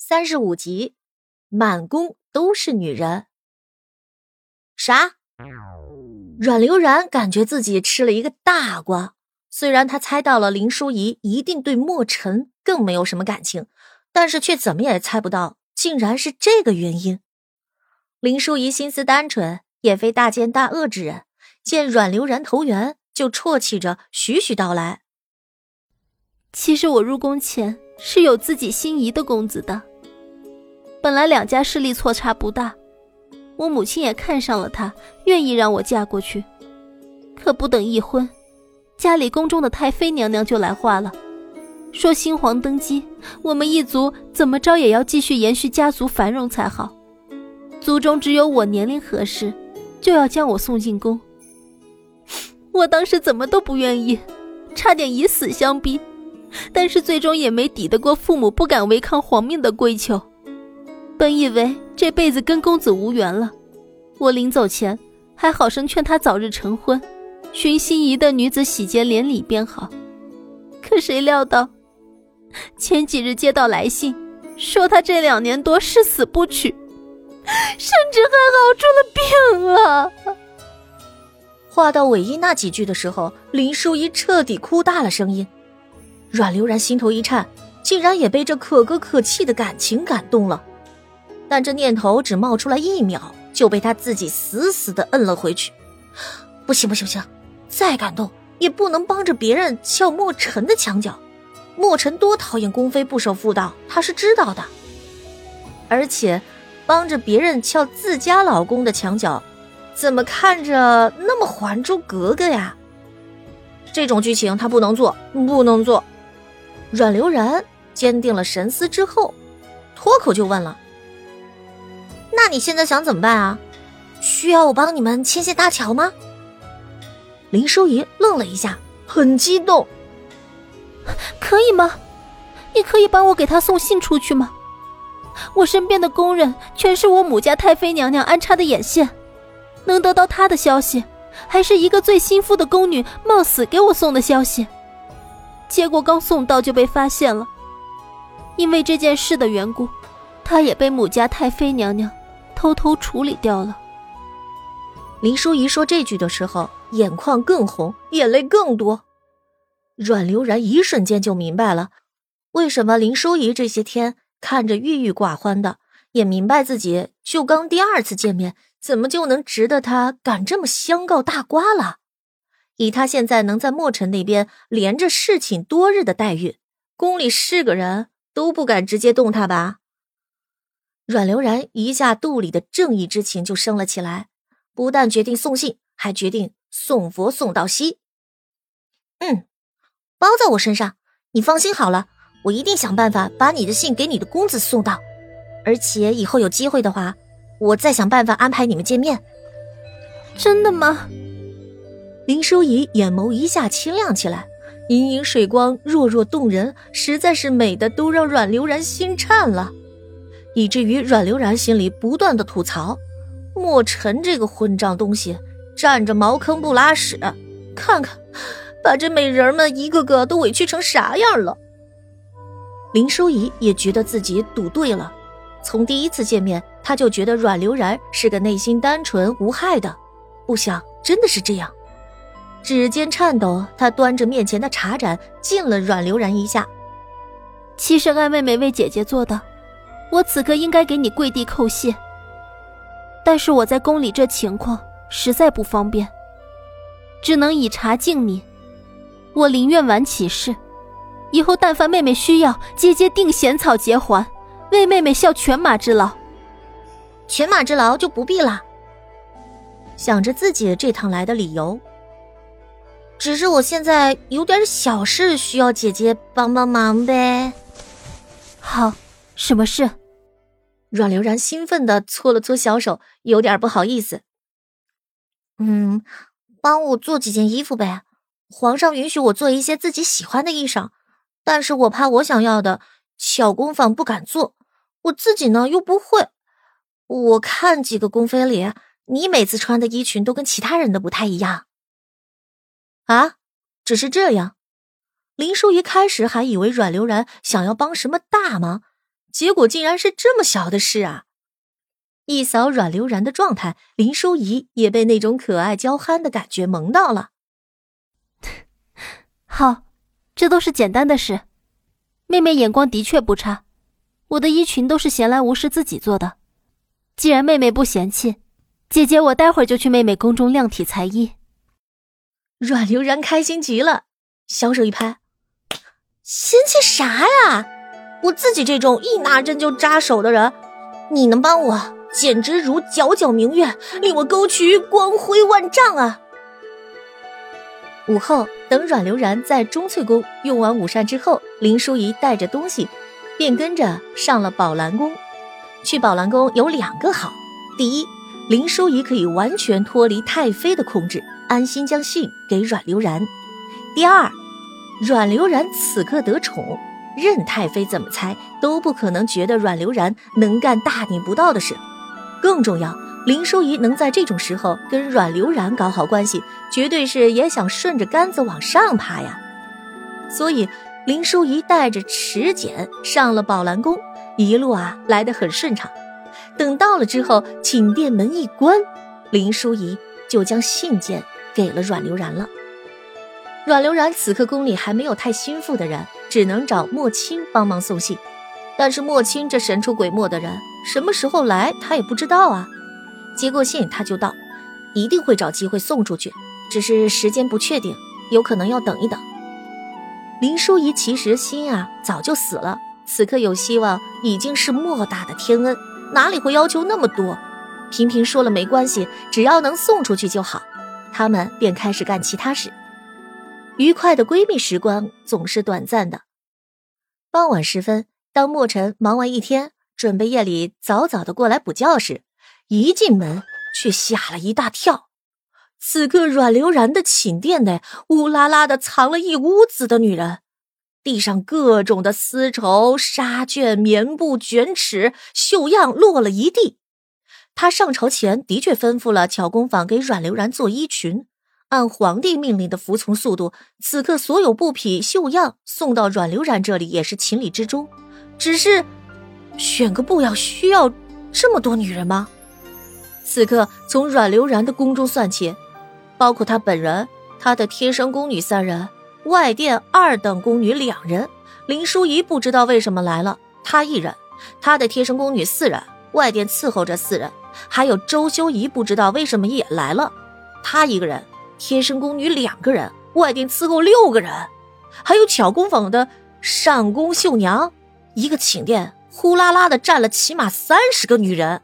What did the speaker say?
三十五集，满宫都是女人。啥？阮流然感觉自己吃了一个大瓜。虽然他猜到了林淑仪一定对莫尘更没有什么感情，但是却怎么也猜不到，竟然是这个原因。林淑仪心思单纯，也非大奸大恶之人，见阮流然投缘，就啜泣着徐徐道来：“其实我入宫前是有自己心仪的公子的。本来两家势力错差不大，我母亲也看上了他，愿意让我嫁过去。可不等一婚。”家里宫中的太妃娘娘就来话了，说新皇登基，我们一族怎么着也要继续延续家族繁荣才好。族中只有我年龄合适，就要将我送进宫。我当时怎么都不愿意，差点以死相逼，但是最终也没抵得过父母不敢违抗皇命的规求。本以为这辈子跟公子无缘了，我临走前还好生劝他早日成婚。寻心仪的女子喜结连理便好，可谁料到，前几日接到来信，说他这两年多誓死不娶，甚至还熬出了病了。话到尾音那几句的时候，林淑仪彻底哭大了声音。阮流然心头一颤，竟然也被这可歌可泣的感情感动了，但这念头只冒出来一秒，就被他自己死死的摁了回去。不行不行不行！再感动也不能帮着别人撬莫尘的墙角，莫尘多讨厌宫妃不守妇道，他是知道的。而且，帮着别人撬自家老公的墙角，怎么看着那么《还珠格格》呀？这种剧情他不能做，不能做。阮流然坚定了神思之后，脱口就问了：“那你现在想怎么办啊？需要我帮你们牵线搭桥吗？”林淑仪愣了一下，很激动。可以吗？你可以帮我给他送信出去吗？我身边的宫人全是我母家太妃娘娘安插的眼线，能得到他的消息，还是一个最心腹的宫女冒死给我送的消息。结果刚送到就被发现了，因为这件事的缘故，她也被母家太妃娘娘偷偷处理掉了。林淑仪说这句的时候，眼眶更红，眼泪更多。阮流然一瞬间就明白了，为什么林淑仪这些天看着郁郁寡欢的，也明白自己就刚第二次见面，怎么就能值得他敢这么相告大瓜了？以他现在能在墨尘那边连着侍寝多日的待遇，宫里是个人都不敢直接动他吧？阮流然一下肚里的正义之情就升了起来。不但决定送信，还决定送佛送到西。嗯，包在我身上，你放心好了，我一定想办法把你的信给你的公子送到。而且以后有机会的话，我再想办法安排你们见面。真的吗？林淑仪眼眸一下清亮起来，盈盈水光，弱弱动人，实在是美的都让阮流然心颤了，以至于阮流然心里不断的吐槽。莫尘这个混账东西，占着茅坑不拉屎，看看，把这美人们一个个都委屈成啥样了。林淑仪也觉得自己赌对了，从第一次见面，她就觉得阮流然是个内心单纯无害的，不想真的是这样。指尖颤抖，她端着面前的茶盏敬了阮流然一下。其实爱妹妹为姐姐做的，我此刻应该给你跪地叩谢。但是我在宫里这情况实在不方便，只能以茶敬你。我宁愿晚起事，以后但凡妹妹需要，姐姐定衔草结环，为妹妹效犬马之劳。犬马之劳就不必了。想着自己这趟来的理由，只是我现在有点小事需要姐姐帮帮忙呗。好，什么事？阮流然兴奋的搓了搓小手，有点不好意思。嗯，帮我做几件衣服呗。皇上允许我做一些自己喜欢的衣裳，但是我怕我想要的小工坊不敢做，我自己呢又不会。我看几个宫妃里，你每次穿的衣裙都跟其他人的不太一样。啊，只是这样。林淑仪开始还以为阮流然想要帮什么大忙。结果竟然是这么小的事啊！一扫阮流然的状态，林淑仪也被那种可爱娇憨的感觉萌到了。好，这都是简单的事。妹妹眼光的确不差，我的衣裙都是闲来无事自己做的。既然妹妹不嫌弃，姐姐我待会儿就去妹妹宫中量体裁衣。阮流然开心极了，小手一拍：“嫌弃啥呀？我自己这种一拿针就扎手的人，你能帮我，简直如皎皎明月，令我沟渠光辉万丈啊！”午后，等阮流然在钟粹宫用完午膳之后，林淑仪带着东西，便跟着上了宝兰宫。去宝兰宫有两个好：第一，林淑仪可以完全脱离太妃的控制，安心将信给阮流然；第二，阮流然此刻得宠，任太妃怎么猜都不可能觉得阮流然能干大逆不道的事。更重要。林淑仪能在这种时候跟阮流然搞好关系，绝对是也想顺着杆子往上爬呀。所以林淑仪带着池简上了宝兰宫，一路啊来得很顺畅。等到了之后，寝殿门一关，林淑仪就将信件给了阮流然了。阮流然此刻宫里还没有太心腹的人，只能找莫青帮忙送信。但是莫青这神出鬼没的人，什么时候来他也不知道啊。接过信，他就到，一定会找机会送出去，只是时间不确定，有可能要等一等。林淑仪其实心啊早就死了，此刻有希望已经是莫大的天恩，哪里会要求那么多？平平说了没关系，只要能送出去就好。他们便开始干其他事。愉快的闺蜜时光总是短暂的。傍晚时分，当莫尘忙完一天，准备夜里早早的过来补觉时。一进门，却吓了一大跳。此刻，阮流然的寝殿内乌拉拉的藏了一屋子的女人，地上各种的丝绸、纱绢、棉布、卷尺、绣样落了一地。他上朝前的确吩咐了巧工坊给阮流然做衣裙，按皇帝命令的服从速度，此刻所有布匹、绣样送到阮流然这里也是情理之中。只是，选个布要需要这么多女人吗？此刻，从阮流然的宫中算起，包括他本人、他的贴身宫女三人，外殿二等宫女两人，林淑仪不知道为什么来了，她一人，她的贴身宫女四人，外殿伺候着四人，还有周修仪不知道为什么也来了，她一个人，贴身宫女两个人，外殿伺候六个人，还有巧工坊的上宫绣娘，一个寝殿呼啦啦的站了起码三十个女人。